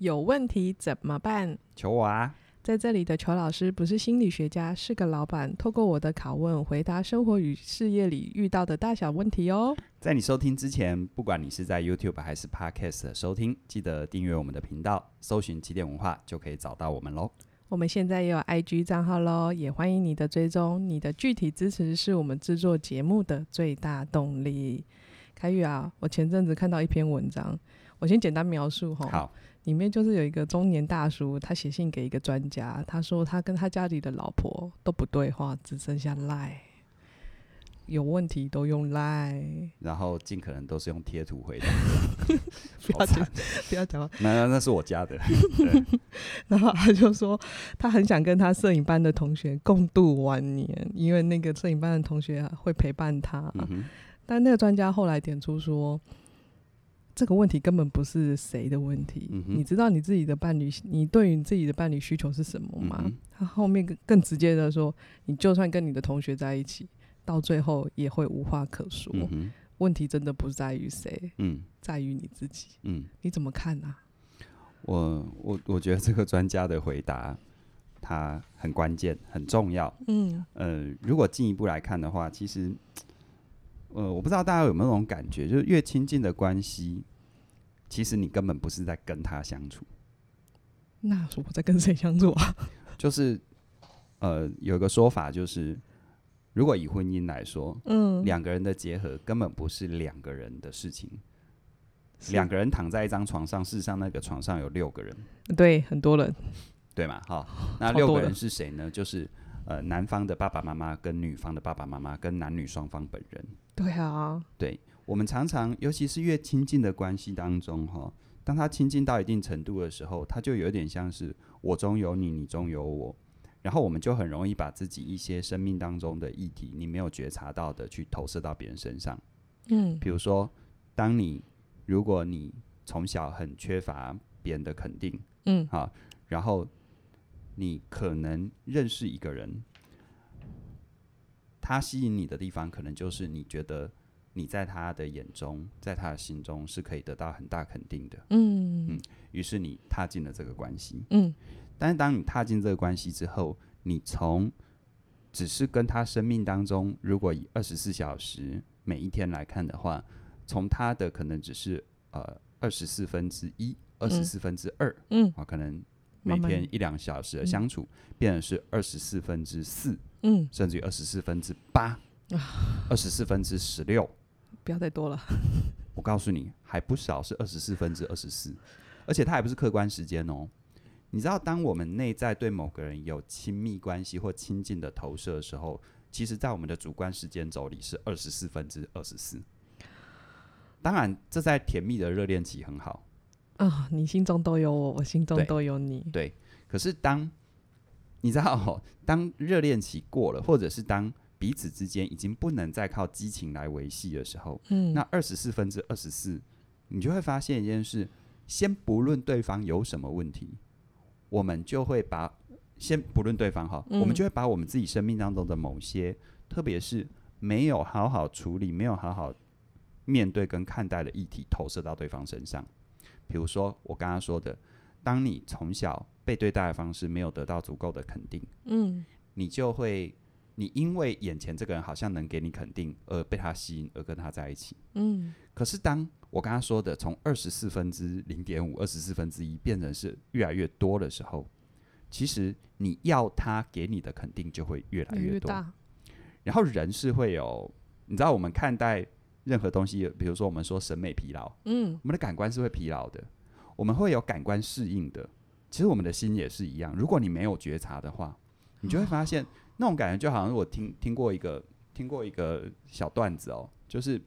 有问题怎么办？求我啊！在这里的裘老师不是心理学家，是个老板。透过我的拷问，回答生活与事业里遇到的大小问题哦。在你收听之前，不管你是在 YouTube 还是 Podcast 收听，记得订阅我们的频道，搜寻起点文化就可以找到我们喽。我们现在也有 IG 账号喽，也欢迎你的追踪。你的具体支持是我们制作节目的最大动力。凯宇啊，我前阵子看到一篇文章，我先简单描述哈。好。里面就是有一个中年大叔，他写信给一个专家，他说他跟他家里的老婆都不对话，只剩下赖，有问题都用赖，然后尽可能都是用贴图回答。不要讲，不要讲，那那那是我家的。然后他就说他很想跟他摄影班的同学共度晚年，因为那个摄影班的同学会陪伴他。嗯、但那个专家后来点出说。这个问题根本不是谁的问题，嗯、你知道你自己的伴侣，你对于你自己的伴侣需求是什么吗？嗯、他后面更更直接的说，你就算跟你的同学在一起，到最后也会无话可说。嗯、问题真的不在于谁，嗯，在于你自己。嗯，你怎么看呢、啊？我我我觉得这个专家的回答，他很关键，很重要。嗯，呃，如果进一步来看的话，其实，呃，我不知道大家有没有那种感觉，就是越亲近的关系。其实你根本不是在跟他相处，那我在跟谁相处啊？就是，呃，有一个说法就是，如果以婚姻来说，嗯，两个人的结合根本不是两个人的事情。两个人躺在一张床上，事实上那个床上有六个人，对，很多人，对嘛？好，那六个人是谁呢？就是呃，男方的爸爸妈妈跟女方的爸爸妈妈跟男女双方本人。对啊，对。我们常常，尤其是越亲近的关系当中，哈，当他亲近到一定程度的时候，他就有点像是我中有你，你中有我，然后我们就很容易把自己一些生命当中的议题，你没有觉察到的，去投射到别人身上。嗯，比如说，当你如果你从小很缺乏别人的肯定，嗯，好，然后你可能认识一个人，他吸引你的地方，可能就是你觉得。你在他的眼中，在他的心中是可以得到很大肯定的。嗯。嗯，于是你踏进了这个关系。嗯，但是当你踏进这个关系之后，你从只是跟他生命当中，如果以二十四小时每一天来看的话，从他的可能只是呃二十四分之一、二十四分之二，嗯，啊，可能每天一两小时的相处，嗯、变成是二十四分之四，嗯，甚至于二十四分之八，二十四分之十六。不要再多了，我告诉你，还不少是二十四分之二十四，而且它还不是客观时间哦。你知道，当我们内在对某个人有亲密关系或亲近的投射的时候，其实，在我们的主观时间轴里是二十四分之二十四。当然，这在甜蜜的热恋期很好啊、哦，你心中都有我，我心中都有你。对，对，可是当你知道、哦，当热恋期过了，或者是当彼此之间已经不能再靠激情来维系的时候，嗯，那二十四分之二十四，你就会发现一件事：先不论对方有什么问题，我们就会把先不论对方哈，嗯、我们就会把我们自己生命当中的某些，特别是没有好好处理、没有好好面对跟看待的议题，投射到对方身上。比如说我刚刚说的，当你从小被对待的方式没有得到足够的肯定，嗯，你就会。你因为眼前这个人好像能给你肯定，而被他吸引，而跟他在一起。嗯。可是当我刚刚说的从二十四分之零点五、二十四分之一变成是越来越多的时候，其实你要他给你的肯定就会越来越多。越。然后人是会有，你知道我们看待任何东西，比如说我们说审美疲劳，嗯，我们的感官是会疲劳的，我们会有感官适应的。其实我们的心也是一样，如果你没有觉察的话，你就会发现。哦那种感觉就好像我听听过一个听过一个小段子哦，就是，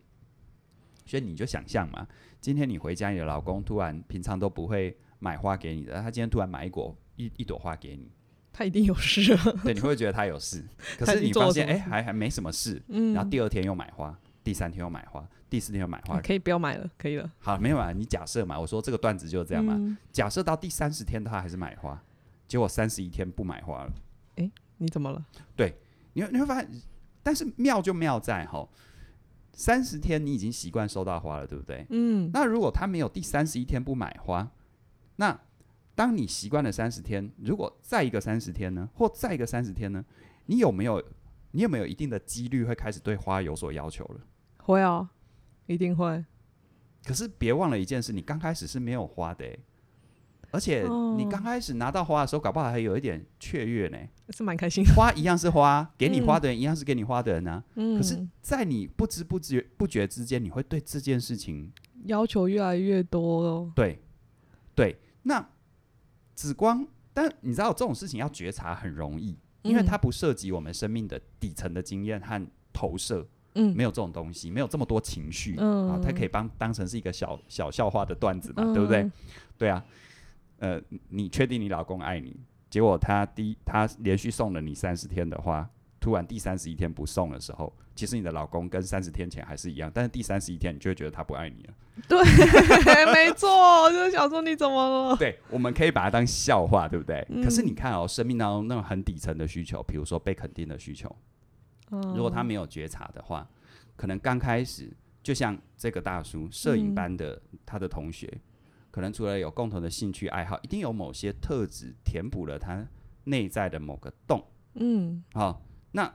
所以你就想象嘛，今天你回家，你的老公突然平常都不会买花给你的，他今天突然买一朵一一朵花给你，他一定有事啊。对，你会觉得他有事，可是你发现哎，还还没什么事，嗯，然后第二天又买花，第三天又买花，第四天又买花，可以不要买了，可以了。好，没有啊，你假设嘛，我说这个段子就是这样嘛，嗯、假设到第三十天他还是买花，结果三十一天不买花了，哎。你怎么了？对，你会你会发现，但是妙就妙在哈，三十天你已经习惯收到花了，对不对？嗯。那如果他没有第三十一天不买花，那当你习惯了三十天，如果再一个三十天呢，或再一个三十天呢，你有没有你有没有一定的几率会开始对花有所要求了？会啊，一定会。可是别忘了一件事，你刚开始是没有花的，而且你刚开始拿到花的时候，搞不好还有一点雀跃呢，是蛮开心的。花一样是花，给你花的人一样是给你花的人啊。嗯。可是，在你不知不觉不觉之间，你会对这件事情要求越来越多哦。对，对，那紫光，但你知道这种事情要觉察很容易，因为它不涉及我们生命的底层的经验和投射。嗯，没有这种东西，没有这么多情绪，嗯，啊，它可以帮当成是一个小小笑话的段子嘛，嗯，对不对？对啊，呃，你确定你老公爱你？结果他第，他连续送了你三十天的话，突然第三十一天不送的时候，其实你的老公跟三十天前还是一样，但是第三十一天你就会觉得他不爱你了。对，没错，就是想说你怎么了？对，我们可以把它当笑话，对不对？嗯，可是你看哦，生命当中那种很底层的需求，比如说被肯定的需求。如果他没有觉察的话，可能刚开始就像这个大叔摄影班的他的同学，可能除了有共同的兴趣爱好，一定有某些特质填补了他内在的某个洞。嗯，好，那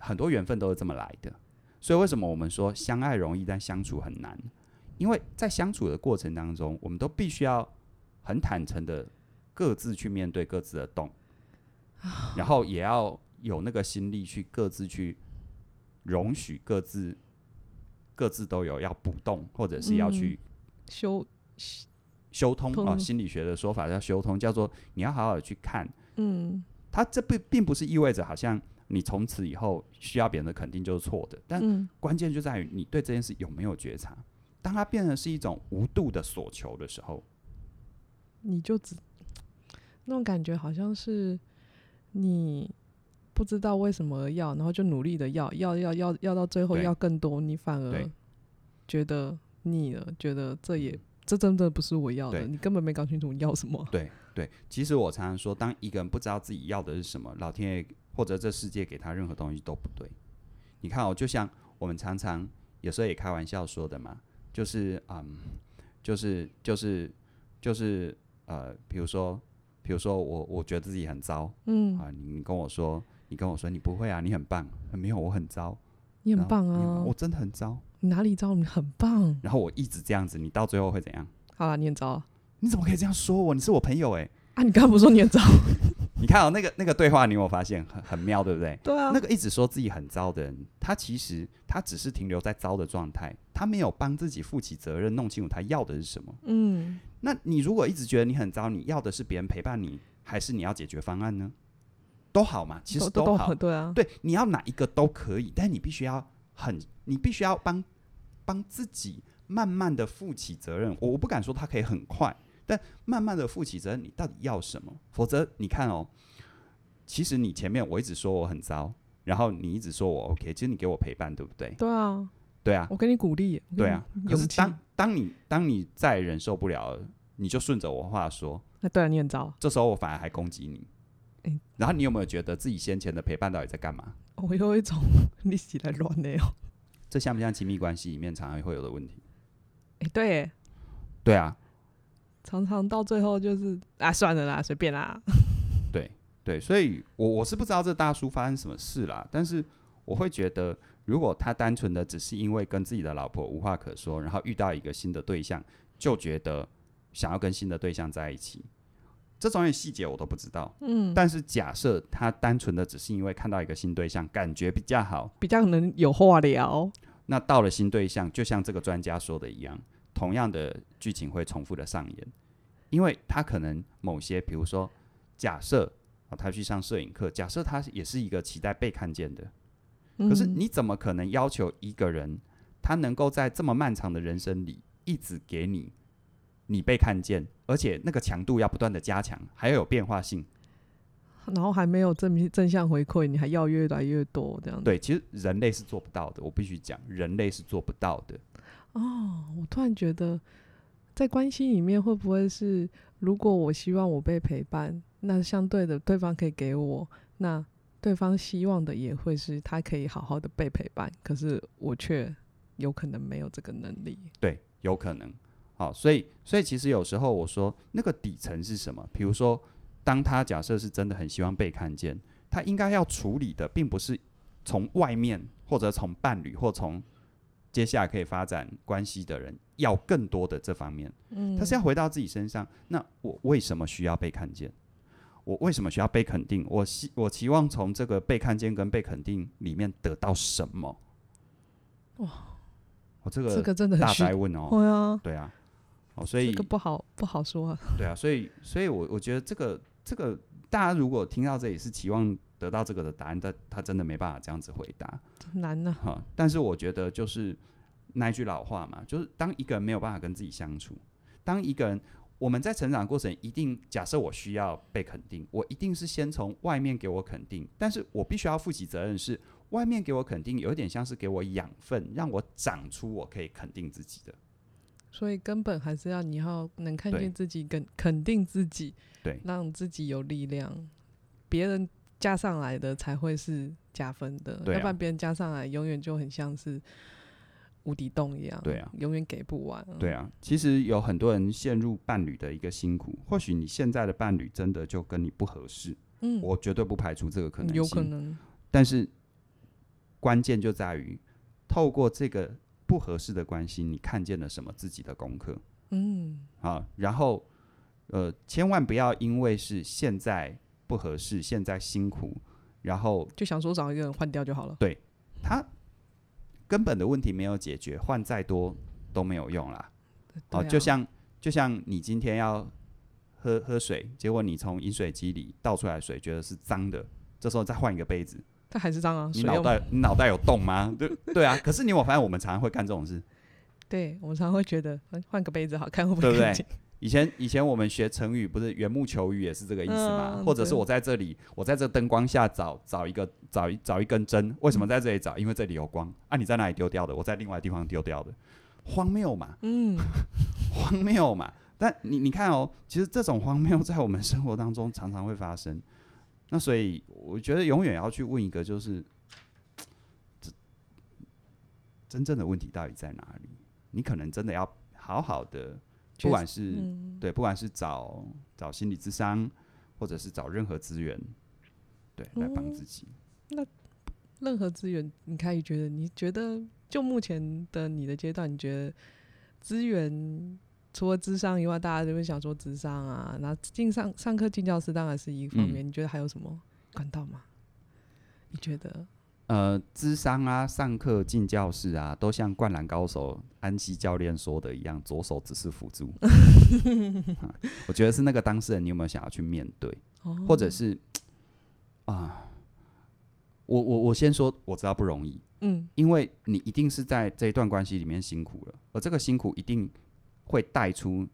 很多缘分都是这么来的。所以为什么我们说相爱容易，但相处很难？因为在相处的过程当中，我们都必须要很坦诚的各自去面对各自的洞，然后也要。有那个心力去各自去容许各自各自都有要补洞，或者是要去修修通啊。心理学的说法叫修通，叫做你要好好的去看。嗯，它这并并不是意味着好像你从此以后需要别人的肯定就是错的，但关键就在于你对这件事有没有觉察。当它变成是一种无度的索求的时候，你就只那种感觉好像是你。不知道为什么要，然后就努力的要，要要要要到最后要更多，你反而觉得腻了，觉得这也这真的不是我要的，你根本没搞清楚你要什么。对对，其实我常常说，当一个人不知道自己要的是什么，老天爷或者这世界给他任何东西都不对。你看哦，就像我们常常有时候也开玩笑说的嘛，就是嗯，就是就是就是呃，比如说比如说我我觉得自己很糟，嗯啊，你跟我说。你跟我说你不会啊，你很棒。没有，我很糟。你很棒啊，我真的很糟。你哪里糟？你很棒。然后我一直这样子，你到最后会怎样？好了，你很糟。你怎么可以这样说我？你是我朋友哎。啊，你刚刚不是说你很糟？你看哦，那个那个对话，你有没有发现很很妙，对不对？对啊。那个一直说自己很糟的人，他其实他只是停留在糟的状态，他没有帮自己负起责任，弄清楚他要的是什么。嗯。那你如果一直觉得你很糟，你要的是别人陪伴你，还是你要解决方案呢？都好嘛，其实都好，对啊，对，你要哪一个都可以，但你必须要很，你必须要帮帮自己慢慢的负起责任。我我不敢说他可以很快，但慢慢的负起责任，你到底要什么？否则你看哦，其实你前面我一直说我很糟，然后你一直说我 OK，其实你给我陪伴，对不对？对啊，对啊，我给你鼓励，对啊。可是当当你当你再忍受不了，你就顺着我话说，那对啊，你很糟，这时候我反而还攻击你。欸、然后你有没有觉得自己先前的陪伴到底在干嘛？我有一种你起来乱的哦。这像不像亲密关系里面常常会有的问题？哎、欸，对，对啊，常常到最后就是啊，算了啦，随便啦。对对，所以我我是不知道这大叔发生什么事啦，但是我会觉得，如果他单纯的只是因为跟自己的老婆无话可说，然后遇到一个新的对象，就觉得想要跟新的对象在一起。这种细节我都不知道，嗯，但是假设他单纯的只是因为看到一个新对象，感觉比较好，比较能有话聊，那到了新对象，就像这个专家说的一样，同样的剧情会重复的上演，因为他可能某些，比如说假设啊，他去上摄影课，假设他也是一个期待被看见的，可是你怎么可能要求一个人，他能够在这么漫长的人生里一直给你？你被看见，而且那个强度要不断的加强，还要有变化性，然后还没有正正向回馈，你还要越来越多这样子。对，其实人类是做不到的，我必须讲，人类是做不到的。哦，我突然觉得，在关系里面会不会是，如果我希望我被陪伴，那相对的对方可以给我，那对方希望的也会是他可以好好的被陪伴，可是我却有可能没有这个能力。对，有可能。好，所以所以其实有时候我说那个底层是什么？比如说，当他假设是真的很希望被看见，他应该要处理的并不是从外面或者从伴侣或从接下来可以发展关系的人要更多的这方面，嗯，他是要回到自己身上。那我为什么需要被看见？我为什么需要被肯定？我希我期望从这个被看见跟被肯定里面得到什么？哇，我这个这个真的很大白问哦，对啊，对啊。哦，所以这个不好不好说啊。对啊，所以所以我我觉得这个这个大家如果听到这里是期望得到这个的答案，但他真的没办法这样子回答，难呢。哈，但是我觉得就是那一句老话嘛，就是当一个人没有办法跟自己相处，当一个人我们在成长过程一定假设我需要被肯定，我一定是先从外面给我肯定，但是我必须要负起责任，是外面给我肯定有点像是给我养分，让我长出我可以肯定自己的。所以根本还是要你要能看见自己，跟肯定自己，对，让自己有力量，别人加上来的才会是加分的，啊，要不然别人加上来永远就很像是无底洞一样，对啊，永远给不完。对啊，其实有很多人陷入伴侣的一个辛苦，或许你现在的伴侣真的就跟你不合适，嗯，我绝对不排除这个可能性，有可能，但是关键就在于透过这个。不合适的关系，你看见了什么自己的功课？嗯，好，然后呃，千万不要因为是现在不合适，现在辛苦，然后就想说找一个人换掉就好了。对，他根本的问题没有解决，换再多都没有用啦。哦、啊，就像就像你今天要喝喝水，结果你从饮水机里倒出来的水觉得是脏的，这时候再换一个杯子。它还是脏啊！你脑袋你脑袋有洞吗？对对啊！可是你有没有发现我们常常会干这种事？对，我们常常会觉得换个杯子好看，会不会？对不对？以前以前我们学成语不是缘木求鱼也是这个意思吗？嗯、或者是我在这里，我在这灯光下找找一个找一找一根针，为什么在这里找？嗯、因为这里有光啊！你在哪里丢掉的？我在另外地方丢掉的，荒谬嘛！嗯，荒谬嘛！但你你看哦，其实这种荒谬在我们生活当中常常会发生。那所以，我觉得永远要去问一个，就是真正的问题到底在哪里？你可能真的要好好的，不管是、嗯、对，不管是找找心理智商，或者是找任何资源，对，来帮自己。嗯、那任何资源，你可以觉得，你觉得就目前的你的阶段，你觉得资源？除了智商以外，大家就会想说智商啊，那进上上课进教室当然是一方面。嗯、你觉得还有什么管道吗？你觉得？呃，智商啊，上课进教室啊，都像灌篮高手安西教练说的一样，左手只是辅助、啊。我觉得是那个当事人，你有没有想要去面对？哦、或者是啊，我我我先说，我知道不容易，嗯，因为你一定是在这一段关系里面辛苦了，而这个辛苦一定。会带出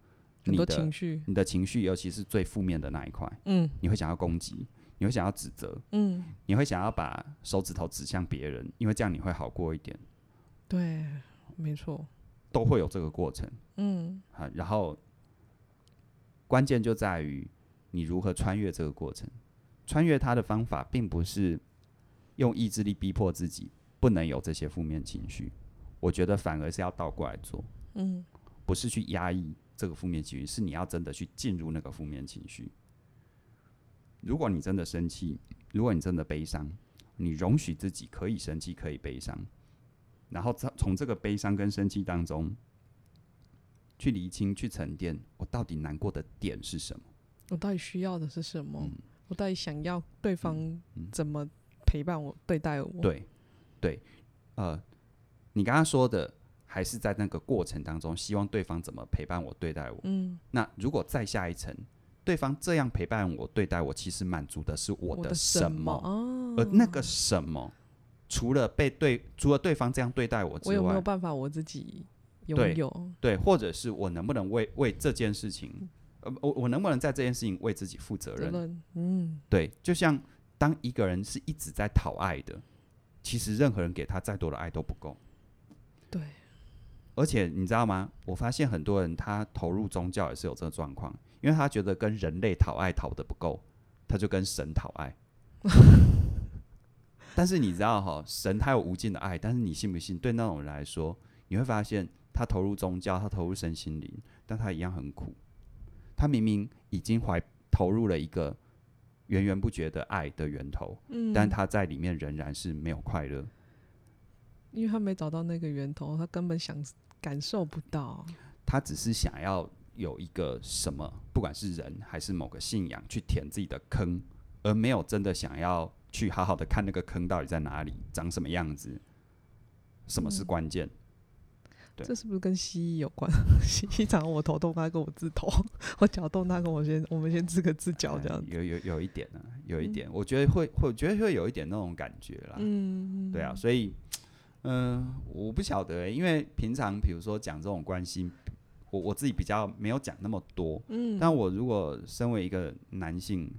你的情绪，你的情绪，尤其是最负面的那一块。嗯，你会想要攻击，你会想要指责，嗯，你会想要把手指头指向别人，因为这样你会好过一点。对，没错，都会有这个过程。嗯，好，然后关键就在于你如何穿越这个过程。穿越它的方法，并不是用意志力逼迫自己不能有这些负面情绪，我觉得反而是要倒过来做。嗯。不是去压抑这个负面情绪，是你要真的去进入那个负面情绪。如果你真的生气，如果你真的悲伤，你容许自己可以生气，可以悲伤，然后从这个悲伤跟生气当中去厘清、去沉淀，我到底难过的点是什么？我到底需要的是什么？嗯、我到底想要对方怎么陪伴我、对待我？对，对，呃，你刚刚说的。还是在那个过程当中，希望对方怎么陪伴我、对待我。嗯，那如果再下一层，对方这样陪伴我、对待我，其实满足的是我的什么？哦、而那个什么，除了被对，除了对方这样对待我之外，我有没有办法我自己拥有？对，对，或者是我能不能为为这件事情，呃，我我能不能在这件事情为自己负？责任，嗯，对，就像当一个人是一直在讨爱的，其实任何人给他再多的爱都不够。对。而且你知道吗？我发现很多人他投入宗教也是有这个状况，因为他觉得跟人类讨爱讨的不够，他就跟神讨爱。但是你知道哈，神他有无尽的爱，但是你信不信？对那种人来说，你会发现他投入宗教，他投入身心灵，但他一样很苦。他明明已经怀投入了一个源源不绝的爱的源头，嗯，但他在里面仍然是没有快乐，因为他没找到那个源头，他根本想感受不到。他只是想要有一个什么，不管是人还是某个信仰，去填自己的坑，而没有真的想要去好好的看那个坑到底在哪里，长什么样子，什么是关键。嗯对这是不是跟西医有关？西医长我头痛，他跟我治头；我脚痛，他跟我先我们先治个治脚这样子。有有有一点呢，有一点，我觉得会会，我觉得会有一点那种感觉啦。嗯，对啊，所以嗯、呃，我不晓得、欸，因为平常比如说讲这种关系，我我自己比较没有讲那么多。嗯，但我如果身为一个男性，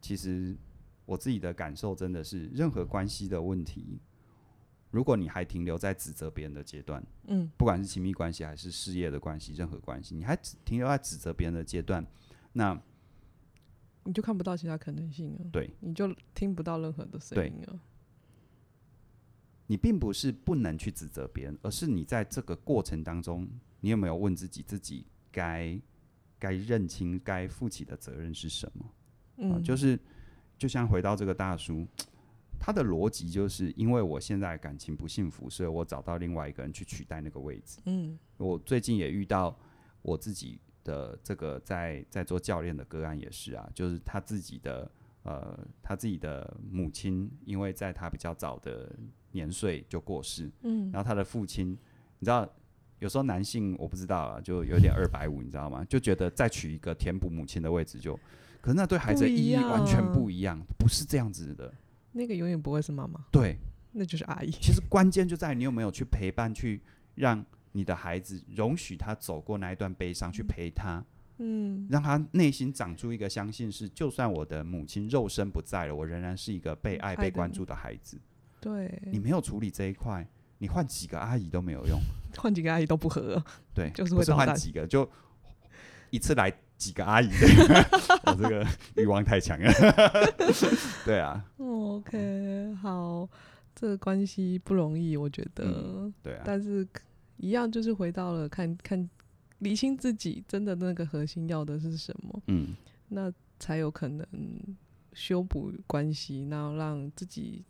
其实我自己的感受真的是，任何关系的问题。如果你还停留在指责别人的阶段，嗯，不管是亲密关系还是事业的关系，任何关系，你还停留在指责别人的阶段，那你就看不到其他可能性了。对，你就听不到任何的声音了。你并不是不能去指责别人，而是你在这个过程当中，你有没有问自己，自己该该认清该负起的责任是什么？嗯，啊，就是就像回到这个大叔。他的逻辑就是因为我现在感情不幸福，所以我找到另外一个人去取代那个位置。嗯，我最近也遇到我自己的这个在在做教练的个案也是啊，就是他自己的呃他自己的母亲，因为在他比较早的年岁就过世。嗯，然后他的父亲，你知道有时候男性我不知道啊，就有点二百五，你知道吗？就觉得再娶一个填补母亲的位置就，可是那对孩子的意义完全不一样，不是这样子的。那个永远不会是妈妈，对，那就是阿姨。其实关键就在于你有没有去陪伴，去让你的孩子容许他走过那一段悲伤，去陪他，嗯，让他内心长出一个相信是，就算我的母亲肉身不在了，我仍然是一个被爱、被关注的孩子。对，你没有处理这一块，你换几个阿姨都没有用，换几个阿姨都不合。对，就是会换几个，就一次来。几个阿姨，我这个欲望太强了。对啊，OK，好，这个关系不容易，我觉得。嗯、对啊。但是一样，就是回到了看看理清自己真的那个核心要的是什么。嗯。那才有可能修补关系，然后让自己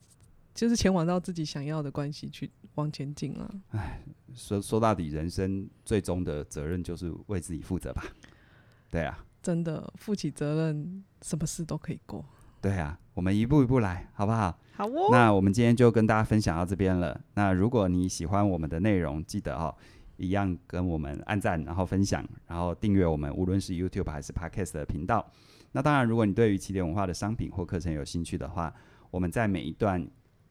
就是前往到自己想要的关系去往前进啊。哎，说说到底，人生最终的责任就是为自己负责吧。对啊，真的负起责任，什么事都可以过。对啊，我们一步一步来，好不好？好哦。那我们今天就跟大家分享到这边了。那如果你喜欢我们的内容，记得哦，一样跟我们按赞，然后分享，然后订阅我们，无论是 YouTube 还是 Podcast 的频道。那当然，如果你对于起点文化的商品或课程有兴趣的话，我们在每一段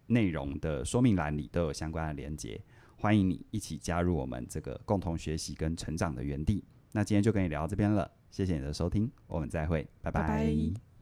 内容的说明栏里都有相关的连接，欢迎你一起加入我们这个共同学习跟成长的园地。那今天就跟你聊到这边了。谢谢你的收听，我们再会，拜拜。